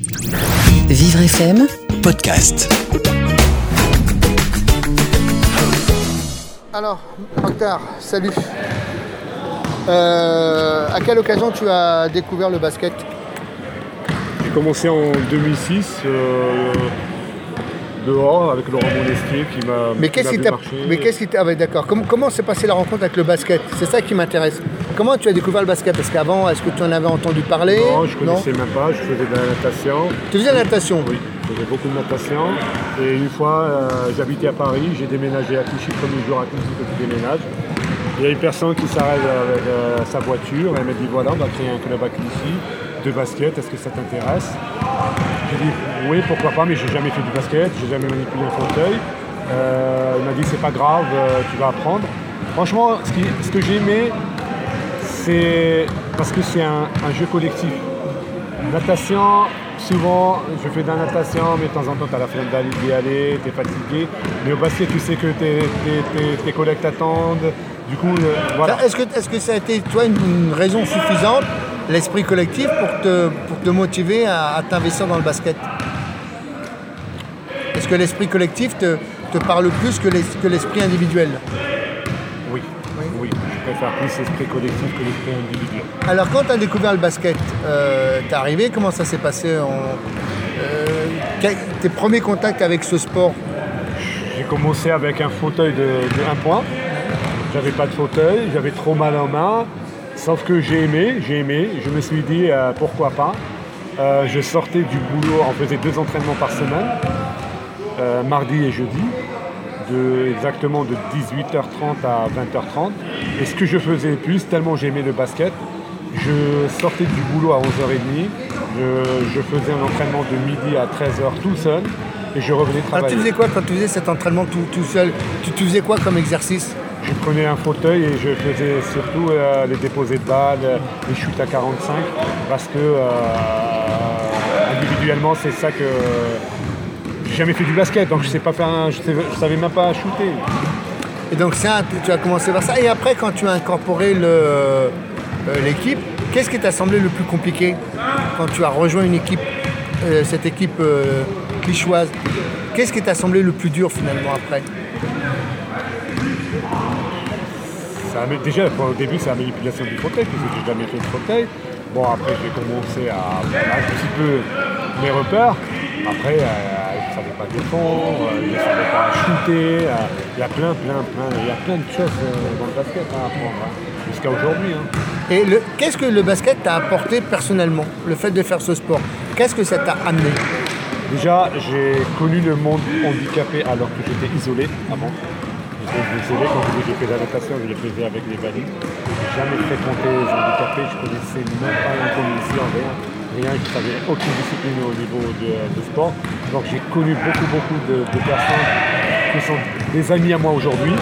Vivre FM, podcast. Alors, Mokhtar, salut. Euh, à quelle occasion tu as découvert le basket? J'ai commencé en 2006 euh, dehors avec Laurent Monestier qui m'a Mais qui qu'est-ce m'a qui t'a. Mais qu'est-ce qui t'a. Ah ouais, d'accord. Comment, comment s'est passée la rencontre avec le basket? C'est ça qui m'intéresse. Comment tu as découvert le basket? Parce qu'avant, est-ce que tu en avais entendu parler? Non, je connaissais même pas, je faisais de la natation. Tu faisais la natation? Oui, je faisais beaucoup de natation. Et une fois, euh, j'habitais à Paris, j'ai déménagé à Clichy, le premier jour à Clichy que tu déménages. Il y a une personne qui s'arrête avec euh, sa voiture, elle m'a dit voilà, on va créer un club à Clichy de basket, est-ce que ça t'intéresse? J'ai dit oui, pourquoi pas, mais j'ai jamais fait du basket, j'ai jamais manipulé un fauteuil. Euh, il m'a dit c'est pas grave, euh, tu vas apprendre. Franchement, ce, qui- ce que j'ai aimé, c'est parce que c'est un, un jeu collectif. Natation, souvent, je fais de la natation, mais de temps en temps, tu as la flemme d'aller d'y aller, tu es fatigué. Mais au basket, tu sais que tes, tes- tes- collègues t'attendent. Du coup, euh, voilà. Est-ce que, est-ce que ça a été, toi, une, une raison suffisante, l'esprit collectif, pour te, pour te motiver à, à t'investir dans le basket? Est-ce que l'esprit collectif te, te parle plus que, l'es- que l'esprit individuel? Oui, oui, je préfère plus l'esprit collectif que l'esprit individuel. Alors quand tu as découvert le basket, euh, t'es arrivé, comment ça s'est passé en, euh, Tes premiers contacts avec ce sport? J'ai commencé avec un fauteuil de, de 1 point. J'avais pas de fauteuil, j'avais trop mal en main. Sauf que j'ai aimé, j'ai aimé. Je me suis dit euh, pourquoi pas? Euh, je sortais du boulot, on faisait deux entraînements par semaine, euh, mardi et jeudi, de, exactement de 18h30 à 20h30. Et ce que je faisais plus, tellement j'aimais le basket, je sortais du boulot à 11h30, je, je faisais un entraînement de midi à 13h tout seul et je revenais Alors travailler. tu faisais quoi quand tu faisais cet entraînement tout, tout seul? Tu, tu faisais quoi comme exercice? Je prenais un fauteuil et je faisais surtout euh, les déposés de balles, les shoots à 45, parce que euh, individuellement c'est ça que j'ai jamais fait du basket, donc je sais pas faire, un- je, sais- je savais même pas shooter. Et donc ça, tu- as commencé par ça. Et après quand tu as incorporé euh, l'équipe, qu'est-ce qui t'a semblé le plus compliqué quand tu as rejoint une équipe, euh, cette équipe euh, clichoise Qu'est-ce qui t'a semblé le plus dur finalement après? Ça déjà au début c'est la manipulation du fauteuil, puisque j'ai jamais fait de fauteuil. Bon après j'ai commencé à prendre un petit peu mes repères. Après ne savais pas défendre, je ne savais pas shooter. euh, Il y a plein, plein, plein, il y a plein de choses euh, dans le basket à apprendre, hein, jusqu'à aujourd'hui. hein. Et qu'est-ce que le basket t'a apporté personnellement, le fait de faire ce sport? Qu'est-ce que ça t'a amené? Déjà, j'ai connu le monde handicapé alors que j'étais isolé avant. J'étais isolé quand j'ai fait de la natation, je le faisais avec les valides. J'ai jamais fréquenté les handicapés, je connaissais même pas une commission, rien. Rien, je savais aucune discipline au niveau de, de sport. Donc j'ai connu beaucoup, beaucoup de, de personnes qui sont des amis à moi aujourd'hui.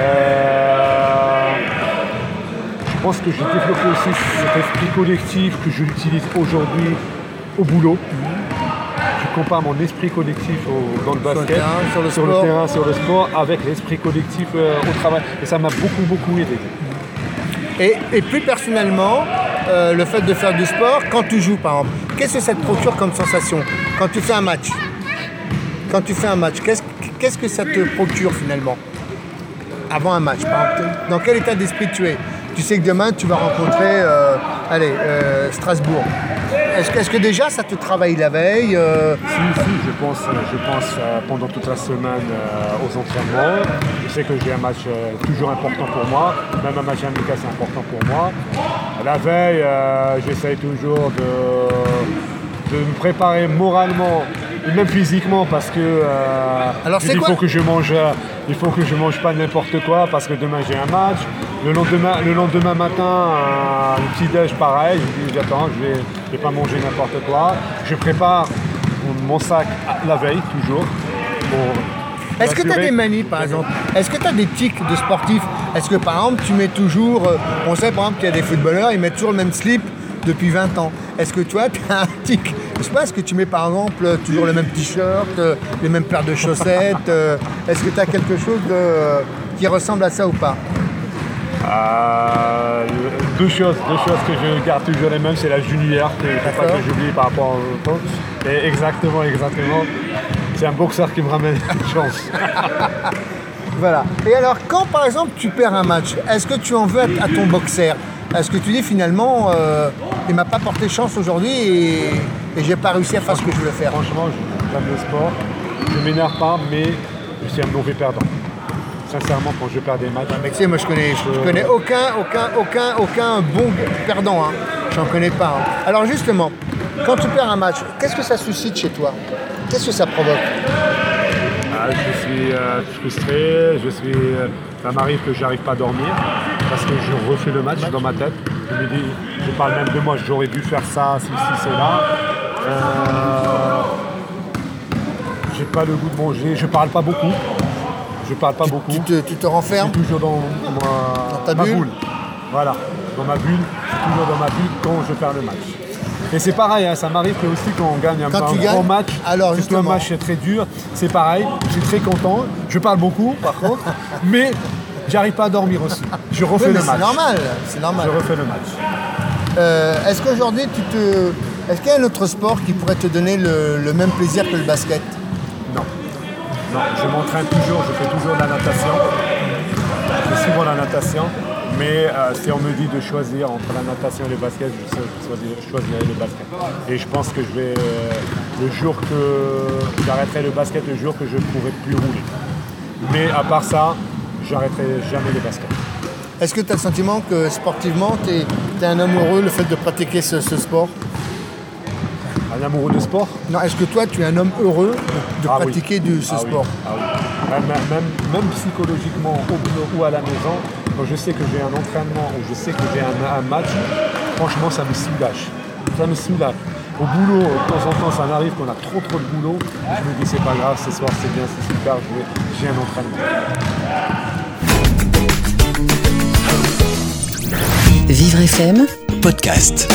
Euh, je pense que j'ai développé aussi cet esprit collectif que je l'utilise aujourd'hui au boulot. Je compare mon esprit collectif au- dans le le basket, terrain, sur le sport. terrain, sur le sport, avec l'esprit collectif euh, au travail. Et ça m'a beaucoup, beaucoup aidé. Et, et plus personnellement, euh, le fait de faire du sport, quand tu joues par exemple, qu'est-ce que ça te procure comme sensation Quand tu fais un match? Quand tu fais un match, qu'est-ce qu'est-ce que ça te procure finalement? Avant un match, par exemple, dans quel état d'esprit tu es? Tu sais que demain tu vas rencontrer, euh, allez, euh, Strasbourg. Est-ce que, déjà ça te travaille la veille euh, Si, si, je pense, je pense euh, pendant toute la semaine euh, aux entraînements. Je sais que j'ai un match euh, toujours important pour moi. Même un match amical, c'est important pour moi. La veille, j'essaye toujours de, de me préparer moralement et même physiquement parce que Alors, il faut que je mange il faut que je mange pas n'importe quoi parce que demain j'ai un match. Le lendemain le lendemain matin le petit déj pareil. Je dis attends je vais, je vais pas manger n'importe quoi. Je prépare mon sac la veille toujours Est-ce que tu as des manies par exemple? Est-ce que tu as des tics de sportifs? Est-ce que par exemple tu mets toujours, euh, on sait par exemple qu'il y a des footballeurs, ils mettent toujours le même slip depuis 20 ans. Est-ce que toi tu as un tic Je sais pas, est-ce que tu mets par exemple euh, toujours le même t-shirt, euh, les mêmes paires de chaussettes euh, Est-ce que tu as quelque chose de- qui ressemble à ça ou pas? Euh, deux choses, deux choses que je garde toujours les mêmes, c'est la junior que faut pas que j'oublie par rapport au coach. Et exactement, exactement. C'est un boxeur qui me ramène une chance. Voilà. Et alors, quand par exemple tu perds un match, est-ce que tu en veux à ton boxeur? Est-ce que tu dis finalement, euh, il m'a pas porté chance aujourd'hui et, et j'ai pas réussi à faire ce que je voulais faire Franchement, je- j'aime le sport. Je m'énerve pas, mais je suis un mauvais perdant. Sincèrement, quand je perds des matchs, Mais tu sais, moi je connais, je, je connais aucun, aucun, aucun, aucun bon perdant. Hein. J'en connais pas. hein. Alors justement, quand tu perds un match, qu'est-ce que ça suscite chez toi? Qu'est-ce que ça provoque? Ah, je suis euh, frustré, je suis, euh, ça m'arrive que j'arrive pas à dormir parce que je refais le match dans ma tête. Je me dis, je parle même de moi, j'aurais dû faire ça, ceci, cela. Euh, j'ai pas le goût de manger, je parle pas beaucoup. Je parle pas beaucoup. tu te, tu te Je renfermes suis toujours dans, ma, Dans ta ma bulle boule. Voilà, dans ma bulle, je suis toujours dans ma bulle quand je perds le match. Et c'est pareil, hein, ça m'arrive que aussi quand on gagne un, Quand un tu grand gagnes, match, alors, surtout un match très dur, c'est pareil, je suis très content, je parle beaucoup par contre, mais j'arrive pas à dormir aussi. Je refais Oui, mais le c'est match. normal, c'est normal. Je refais le match. Euh, est-ce qu'aujourd'hui tu te. Est-ce qu'il y a un autre sport qui pourrait te donner le, le même plaisir que le basket? Non. Non, je m'entraîne toujours, je fais toujours de la natation. Je fais souvent la natation. Mais euh, si on me dit de choisir entre la natation et le basket, je je choisirais le basket. Et je pense que je vais, euh, le jour que j'arrêterai le basket, le jour que je ne pourrai plus rouler. Mais à part ça, j'arrêterai jamais le basket. Est-ce que tu as le sentiment que sportivement, tu es, un homme heureux le fait de pratiquer ce, ce sport? Un amoureux de sport? Non, est-ce que toi tu es un homme heureux de, de Ah oui. pratiquer du- ce Ah oui, sport? Ah oui. Même, même- même psychologiquement, au boulot ou à la maison, quand je sais que j'ai un entraînement ou je sais que j'ai un, un match, franchement, ça me soulage. Ça me soulage. Au boulot, de temps en temps, ça m'arrive qu'on a trop trop de boulot. Je me dis, c'est pas grave, ce soir, c'est bien, c'est super, j'ai un entraînement. Vivre FM podcast.